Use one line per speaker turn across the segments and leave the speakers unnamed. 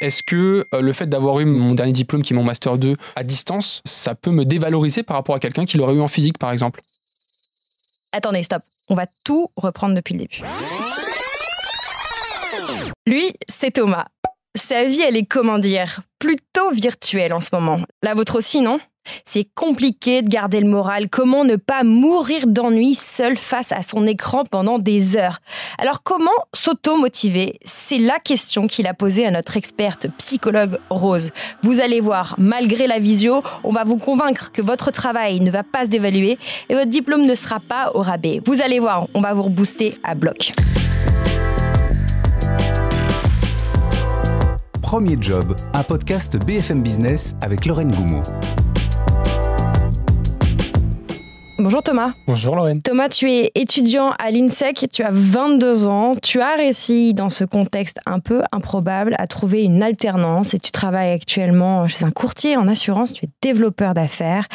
Est-ce que le fait d'avoir eu mon dernier diplôme qui est mon master 2 à distance, ça peut me dévaloriser par rapport à quelqu'un qui l'aurait eu en physique par exemple?
Attendez, stop. On va tout reprendre depuis le début. Lui, c'est Thomas. Sa vie, elle est comment dire Plutôt virtuelle en ce moment. La vôtre aussi, non? C'est compliqué de garder le moral. Comment ne pas mourir d'ennui seul face à son écran pendant des heures? Alors comment s'auto-motiver? C'est la question qu'il a posée à notre experte psychologue Rose. Vous allez voir, malgré la visio, on va vous convaincre que votre travail ne va pas se dévaluer et votre diplôme ne sera pas au rabais. Vous allez voir, on va vous rebooster à bloc.
Premier Job, un podcast BFM Business avec Lorraine Goumeau.
Bonjour Thomas.
Bonjour Lorraine.
Thomas, tu es étudiant à l'INSEC, tu as 22 ans, tu as réussi dans ce contexte un peu improbable à trouver une alternance et tu travailles actuellement chez un courtier en assurance, tu es développeur d'affaires.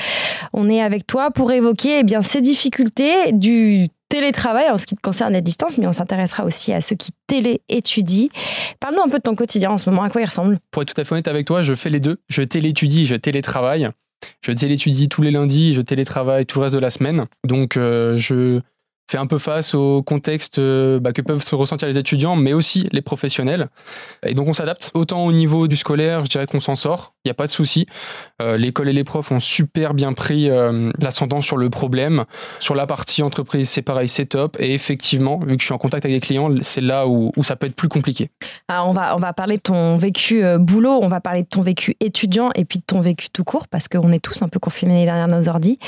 On est avec toi pour évoquer eh bien, ces difficultés du télétravail en ce qui te concerne à distance, mais on s'intéressera aussi à ceux qui télé-étudient. Parle-nous un peu de ton quotidien en ce moment, à quoi il ressemble?
Pour être tout à fait honnête avec toi, je fais les deux. Je téléétudie, je télétravaille. Je téléétudie tous les lundis, je télétravaille tout le reste de la semaine. Donc, euh, je fait un peu face au contexte euh, bah, que peuvent se ressentir les étudiants, mais aussi les professionnels. Et donc on s'adapte. Autant au niveau du scolaire, je dirais qu'on s'en sort, il n'y a pas de souci. Euh, l'école et les profs ont super bien pris euh, l'ascendant sur le problème. Sur la partie entreprise, c'est pareil, c'est top. Et effectivement, vu que je suis en contact avec les clients, c'est là où, ça peut être plus compliqué.
Alors on va, on va parler de ton vécu boulot, on va parler de ton vécu étudiant et puis de ton vécu tout court, parce qu'on est tous un peu confinés derrière nos ordi.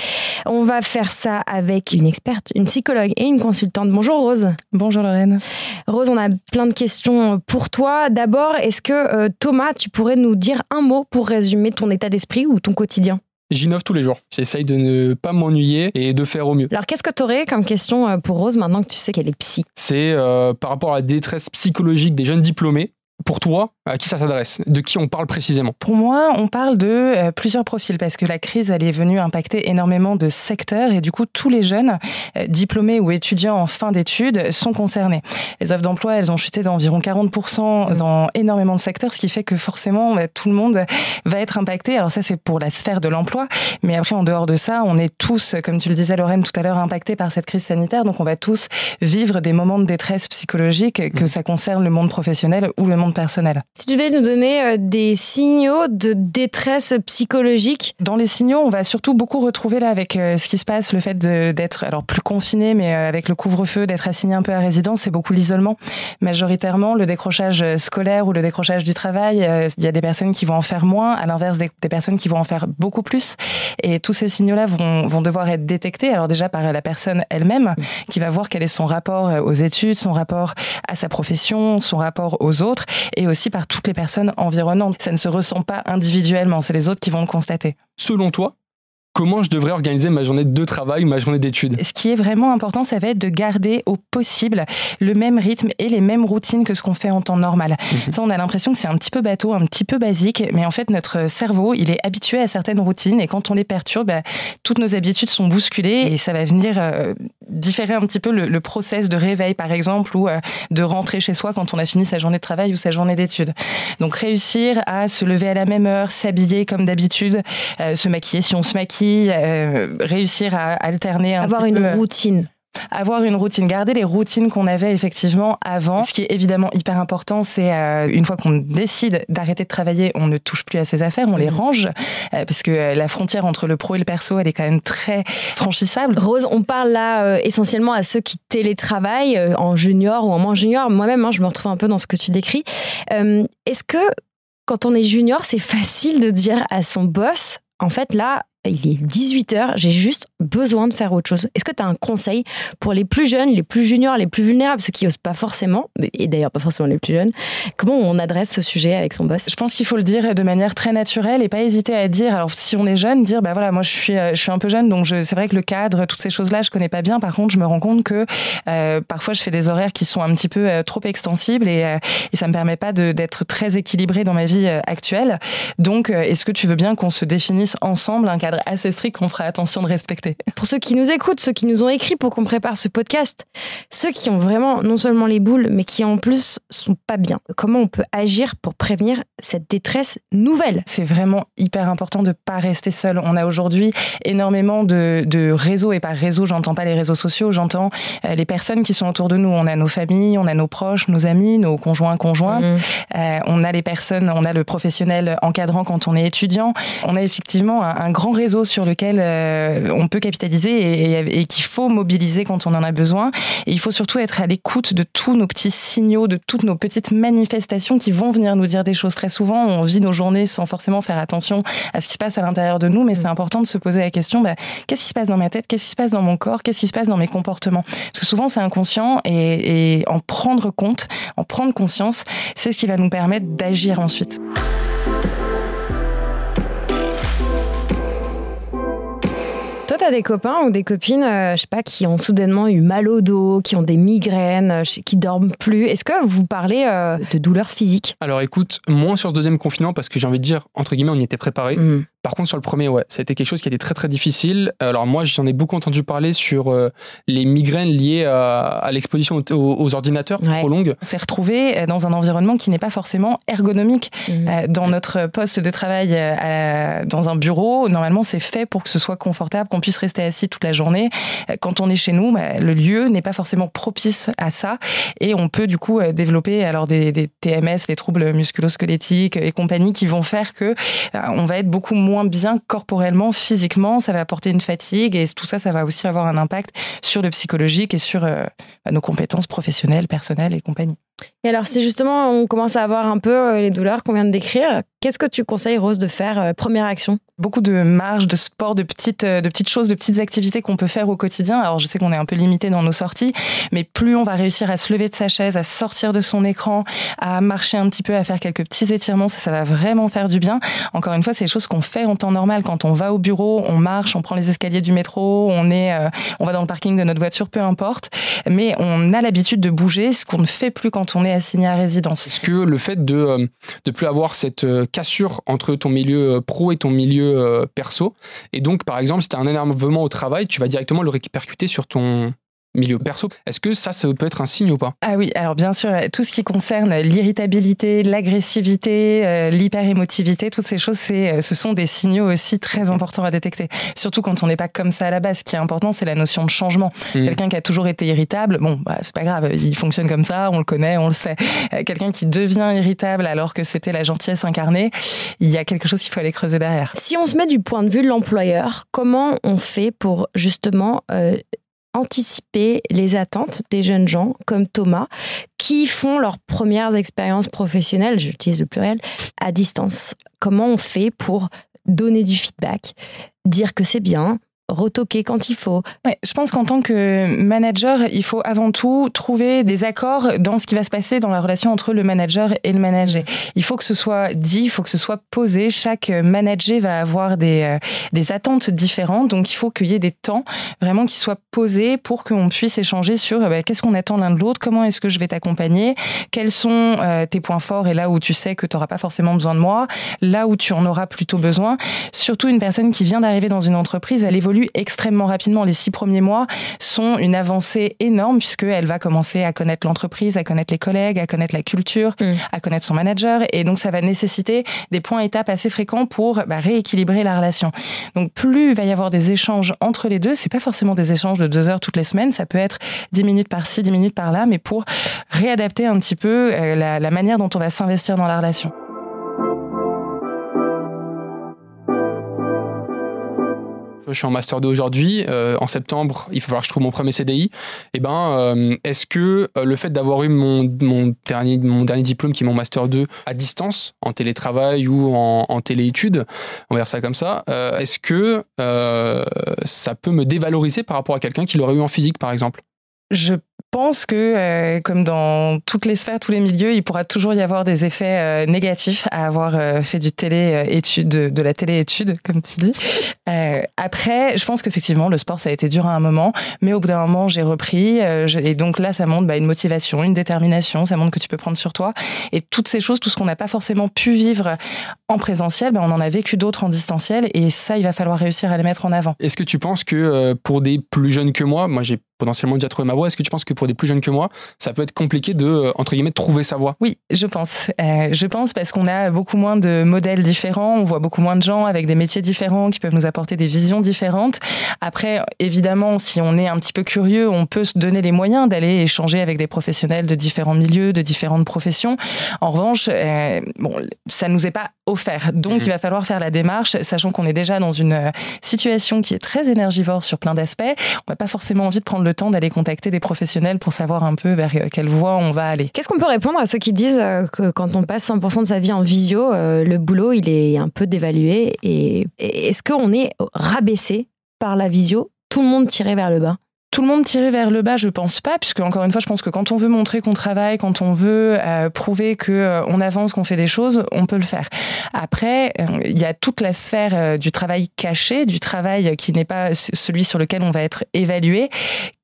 On va faire ça avec une experte, une psychologue et une consultante. Bonjour Rose.
Bonjour Lorraine.
Rose, on a plein de questions pour toi. D'abord, est-ce que euh, Thomas, tu pourrais nous dire un mot pour résumer ton état d'esprit ou ton quotidien?
J'innove tous les jours. J'essaye de ne pas m'ennuyer et de faire au mieux.
Alors, qu'est-ce que tu aurais comme question euh, pour Rose maintenant que tu sais qu'elle est psy?
C'est euh, par rapport à la détresse psychologique des jeunes diplômés pour toi, à qui ça s'adresse? De qui on parle précisément?
Pour moi, on parle de euh, plusieurs profils parce que la crise, elle est venue impacter énormément de secteurs et du coup, tous les jeunes euh, diplômés ou étudiants en fin d'études sont concernés. Les offres d'emploi, elles ont chuté d'environ 40% mmh. dans énormément de secteurs, ce qui fait que forcément, bah, tout le monde va être impacté. Alors ça, c'est pour la sphère de l'emploi, mais après, en dehors de ça, on est tous, comme tu le disais, Lorraine, tout à l'heure, impactés par cette crise sanitaire. Donc, on va tous vivre des moments de détresse psychologique, que mmh. ça concerne le monde professionnel ou le monde personnel.
Si tu devais nous donner euh, des signaux de détresse psychologique
Dans les signaux, on va surtout beaucoup retrouver là avec euh, ce qui se passe, le fait d'être alors plus confiné, mais euh, avec le couvre-feu, d'être assigné un peu à résidence, c'est beaucoup l'isolement. Majoritairement, le décrochage scolaire ou le décrochage du travail, il y a des personnes qui vont en faire moins, à l'inverse des, personnes qui vont en faire beaucoup plus. Et tous ces signaux-là vont, vont devoir être détectés. Alors déjà par la personne elle-même, qui va voir quel est son rapport aux études, son rapport à sa profession, son rapport aux autres, et aussi par toutes les personnes environnantes. Ça ne se ressent pas individuellement, c'est les autres qui vont le constater.
Selon toi, comment je devrais organiser ma journée de travail ou ma journée d'études
Ce qui est vraiment important, ça va être de garder au possible le même rythme et les mêmes routines que ce qu'on fait en temps normal. Mhm. Ça, on a l'impression que c'est un petit peu bateau, un petit peu basique, mais en fait, notre cerveau, il est habitué à certaines routines et quand on les perturbe, bah, toutes nos habitudes sont bousculées et ça va venir euh, différer un petit peu le, process de réveil, par exemple, ou euh, de rentrer chez soi quand on a fini sa journée de travail ou sa journée d'études. Donc, réussir à se lever à la même heure, s'habiller comme d'habitude, euh, se maquiller si on se maquille, euh, réussir à alterner un
Avoir une routine
avoir une routine, garder les routines qu'on avait effectivement avant. Ce qui est évidemment hyper important, c'est euh, une fois qu'on décide d'arrêter de travailler, on ne touche plus à ses affaires, on les mhm. range, euh, parce que la frontière entre le pro et le perso, elle est quand même très franchissable.
Rose, on parle là essentiellement à ceux qui télétravaillent en junior ou en moins junior. Moi-même, hein, je me retrouve un peu dans ce que tu décris. Est-ce que quand on est junior, c'est facile de dire à son boss, en fait, là, il est 18h, j'ai juste besoin de faire autre chose. Est-ce que tu as un conseil pour les plus jeunes, les plus juniors, les plus vulnérables, ceux qui n'osent pas forcément, et d'ailleurs pas forcément les plus jeunes, comment on adresse ce sujet avec son boss?
Je pense qu'il faut le dire de manière très naturelle et pas hésiter à dire, alors si on est jeune, dire, bah voilà, moi je suis, euh, je suis un peu jeune, donc c'est vrai que le cadre, toutes ces choses-là, je connais pas bien. Par contre, je me rends compte que euh, parfois je fais des horaires qui sont un petit peu euh, trop extensibles et, et ça me permet pas d'être très équilibré dans ma vie actuelle. Donc, est-ce que tu veux bien qu'on se définisse ensemble un cadre assez strict qu'on fera attention de respecter?
Pour ceux qui nous écoutent, ceux qui nous ont écrit pour qu'on prépare ce podcast, ceux qui ont vraiment non seulement les boules, mais qui en plus sont pas bien. Comment on peut agir pour prévenir cette détresse nouvelle?
C'est vraiment hyper important de pas rester seul. On a aujourd'hui énormément de, de, réseaux, et par réseau, j'entends pas les réseaux sociaux, j'entends euh, les personnes qui sont autour de nous. On a nos familles, on a nos proches, nos amis, nos conjoints, conjointes. Mmh. Euh, on a les personnes, on a le professionnel encadrant quand on est étudiant. On a effectivement un, un grand réseau sur lequel euh, on peut capitaliser et, qu'il faut mobiliser quand on en a besoin. Et il faut surtout être à l'écoute de tous nos petits signaux, de toutes nos petites manifestations qui vont venir nous dire des choses. Très souvent, on vit nos journées sans forcément faire attention à ce qui se passe à l'intérieur de nous, mais c'est important de se poser la question bah, qu'est-ce qui se passe dans ma tête? Qu'est-ce qui se passe dans mon corps? Qu'est-ce qui se passe dans mes comportements? Parce que souvent, c'est inconscient et en prendre compte, en prendre conscience, c'est ce qui va nous permettre d'agir ensuite.
Toi, tu as des copains ou des copines, euh, je sais pas, qui ont soudainement eu mal au dos, qui ont des migraines, euh, qui dorment plus? Est-ce que vous parlez euh, de douleurs physiques?
Alors écoute, moins sur ce deuxième confinement parce que j'ai envie de dire, entre guillemets, on y était préparé. Mmh. Par contre, sur le premier, ouais, ça a été quelque chose qui a été très très difficile. Alors moi, j'en ai beaucoup entendu parler sur euh, les migraines liées à, à l'exposition aux, aux, ordinateurs ouais. trop longues.
On s'est retrouvé dans un environnement qui n'est pas forcément ergonomique. Mmh. Euh, dans notre poste de travail euh, dans un bureau, normalement, c'est fait pour que ce soit confortable, qu'on puisse rester assis toute la journée. Quand on est chez nous, bah, le lieu n'est pas forcément propice à ça, et on peut du coup développer alors des, des TMS, les troubles musculo-squelettiques et compagnie, qui vont faire que on va être beaucoup moins moins bien corporellement, physiquement, ça va apporter une fatigue et tout ça, ça va aussi avoir un impact sur le psychologique et sur euh, nos compétences professionnelles, personnelles et compagnie.
Et alors, si justement on commence à avoir un peu euh, les douleurs qu'on vient de décrire, qu'est-ce que tu conseilles, Rose, de faire euh, Première action?
Beaucoup de marge, de sport, de petites, de petites choses, de petites activités qu'on peut faire au quotidien. Alors, je sais qu'on est un peu limité dans nos sorties, mais plus on va réussir à se lever de sa chaise, à sortir de son écran, à marcher un petit peu, à faire quelques petits étirements, ça, ça va vraiment faire du bien. Encore une fois, c'est des choses qu'on fait en temps normal. Quand on va au bureau, on marche, on prend les escaliers du métro, on, est, euh, on va dans le parking de notre voiture, peu importe. Mais on a l'habitude de bouger, ce qu'on ne fait plus quand on est assigné à résidence.
Est-ce que le fait de ne euh, plus avoir cette euh, cassure entre ton milieu pro et ton milieu perso, et donc par exemple, si tu as un énervement au travail, tu vas directement le répercuter sur ton milieu perso. Est-ce que ça, ça peut être un signe ou pas?
Ah oui, alors bien sûr, tout ce qui concerne l'irritabilité, l'agressivité, euh, l'hyperémotivité, toutes ces choses, c'est, ce sont des signaux aussi très importants à détecter. Surtout quand on n'est pas comme ça à la base. Ce qui est important, c'est la notion de changement. Mmh. Quelqu'un qui a toujours été irritable, bon, bah, c'est pas grave, il fonctionne comme ça, on le connaît, on le sait. Euh, quelqu'un qui devient irritable alors que c'était la gentillesse incarnée, il y a quelque chose qu'il faut aller creuser derrière.
Si on se met du point de vue de l'employeur, comment on fait pour justement euh, anticiper les attentes des jeunes gens comme Thomas qui font leurs premières expériences professionnelles, j'utilise le pluriel, à distance. Comment on fait pour donner du feedback, dire que c'est bien, retoquer quand il faut.
Je pense qu'en tant que manager, il faut avant tout trouver des accords dans ce qui va se passer dans la relation entre le manager et le manager. Il faut que ce soit dit, il faut que ce soit posé. Chaque manager va avoir des, euh, des attentes différentes, donc il faut qu'il y ait des temps vraiment qui soient posés pour qu'on puisse échanger sur bah, qu'est-ce qu'on attend l'un de l'autre, comment est-ce que je vais t'accompagner, quels sont euh, tes points forts et là où tu sais que tu n'auras pas forcément besoin de moi, là où tu en auras plutôt besoin. Surtout une personne qui vient d'arriver dans une entreprise, elle évolue extrêmement rapidement. Les six premiers mois sont une avancée énorme puisqu'elle va commencer à connaître l'entreprise, à connaître les collègues, à connaître la culture, mmh. à connaître son manager. Et donc, ça va nécessiter des points étapes assez fréquents pour bah, rééquilibrer la relation. Donc, plus il va y avoir des échanges entre les deux, c'est pas forcément des échanges de deux heures toutes les semaines, ça peut être dix minutes par-ci, dix minutes par-là, mais pour réadapter un petit peu euh, la, la manière dont on va s'investir dans la relation.
Je suis en master 2 aujourd'hui, euh, en septembre, il va falloir que je trouve mon premier CDI. Eh ben, euh, est-ce que euh, le fait d'avoir eu mon, dernier, diplôme, qui est mon master 2, à distance, en télétravail ou en, en téléétudes, on va dire ça comme ça, est-ce que ça peut me dévaloriser par rapport à quelqu'un qui l'aurait eu en physique, par exemple?
Pense que, comme dans toutes les sphères, tous les milieux, il pourra toujours y avoir des effets négatifs à avoir fait du télé-étude, de, la télé-étude, comme tu dis. après, je pense qu'effectivement, le sport, ça a été dur à un moment, mais au bout d'un moment, j'ai repris. et donc là, ça montre bah, une motivation, une détermination, ça montre que tu peux prendre sur toi. Et toutes ces choses, tout ce qu'on n'a pas forcément pu vivre en présentiel, bah, on en a vécu d'autres en distanciel. Et ça, il va falloir réussir à les mettre en avant.
Est-ce que tu penses que pour des plus jeunes que moi, moi j'ai potentiellement déjà trouvé ma voie. Est-ce que tu penses que pour des plus jeunes que moi, ça peut être compliqué de, euh, entre guillemets, trouver sa voie
Oui, je pense. Euh, je pense parce qu'on a beaucoup moins de modèles différents, on voit beaucoup moins de gens avec des métiers différents qui peuvent nous apporter des visions différentes. Après, évidemment, si on est un petit peu curieux, on peut se donner les moyens d'aller échanger avec des professionnels de différents milieux, de différentes professions. En revanche, euh, bon, ça nous est pas offert. Donc, mhm. il va falloir faire la démarche, sachant qu'on est déjà dans une situation qui est très énergivore sur plein d'aspects. On n'a pas forcément envie de prendre le temps d'aller contacter des professionnels pour savoir un peu vers quelle voie on va aller.
Qu'est-ce qu'on peut répondre à ceux qui disent euh, que quand on passe 100% de sa vie en visio, euh, le boulot il est un peu dévalué et est-ce qu'on est rabaissé par la visio? Tout le monde tiré vers le bas
tout le monde tiré vers le bas, je pense pas, puisque encore une fois, je pense que quand on veut montrer qu'on travaille, quand on veut euh, prouver que euh, on avance, qu'on fait des choses, on peut le faire. Après, euh, il y a toute la sphère du travail caché, du travail qui n'est pas celui sur lequel on va être évalué,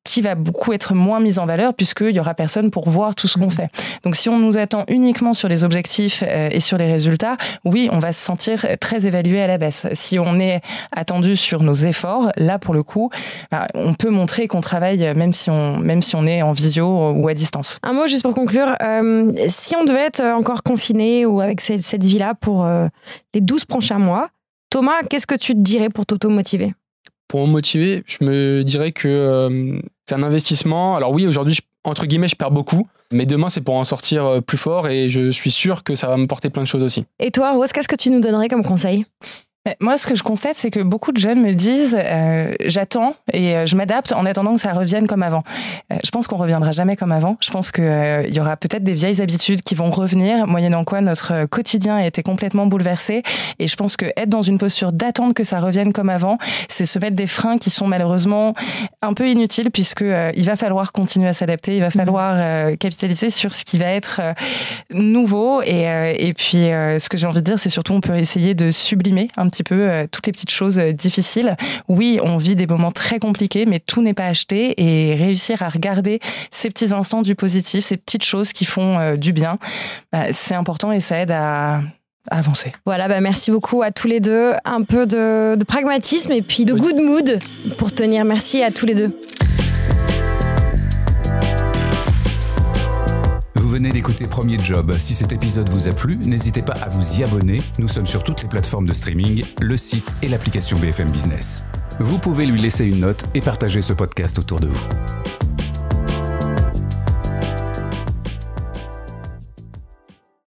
qui va beaucoup être moins mise en valeur puisqu'il y aura personne pour voir tout ce qu'on fait. Donc si on nous attend uniquement sur les objectifs euh, et sur les résultats, oui, on va se sentir très évalué à la baisse. Si on est attendu sur nos efforts, là pour le coup, bah, on peut montrer qu'on travaille même si on, même si on est en visio ou à distance.
Un mot juste pour conclure. Euh, si on devait être encore confiné ou avec cette, cette vie-là pour euh, les 12 prochains mois, Thomas, qu'est-ce que tu te dirais pour t'auto-motiver?
Pour me motiver, je me dirais que euh, c'est un investissement. Alors oui, aujourd'hui, entre guillemets, je perds beaucoup, mais demain, c'est pour en sortir euh, plus fort et je suis sûr que ça va me porter plein de choses aussi.
Et toi, qu'est-ce que tu nous donnerais comme conseil?
Moi, ce que je constate, c'est que beaucoup de jeunes me disent euh, j'attends et euh, je m'adapte en attendant que ça revienne comme avant. Euh, je pense qu'on reviendra jamais comme avant. Je pense qu'il il y aura peut-être des vieilles habitudes qui vont revenir, moyennant quoi notre quotidien a été complètement bouleversé. Et je pense que être dans une posture d'attente que ça revienne comme avant, c'est se mettre des freins qui sont malheureusement un peu inutiles puisque il va falloir continuer à s'adapter, il va falloir capitaliser sur ce qui va être nouveau. Et, et puis, ce que j'ai envie de dire, c'est surtout on peut essayer de sublimer un petit peu euh, toutes les petites choses euh, difficiles. Oui, on vit des moments très compliqués, mais tout n'est pas acheté et réussir à regarder ces petits instants du positif, ces petites choses qui font euh, du bien, bah, c'est important et ça aide à, avancer.
Voilà, bah merci beaucoup à tous les deux. Un peu de, de pragmatisme et puis de good mood pour tenir. Merci à tous les deux.
D'écouter Premier Job. Si cet épisode vous a plu, n'hésitez pas à vous y abonner. Nous sommes sur toutes les plateformes de streaming, le site et l'application BFM Business. Vous pouvez lui laisser une note et partager ce podcast autour de vous.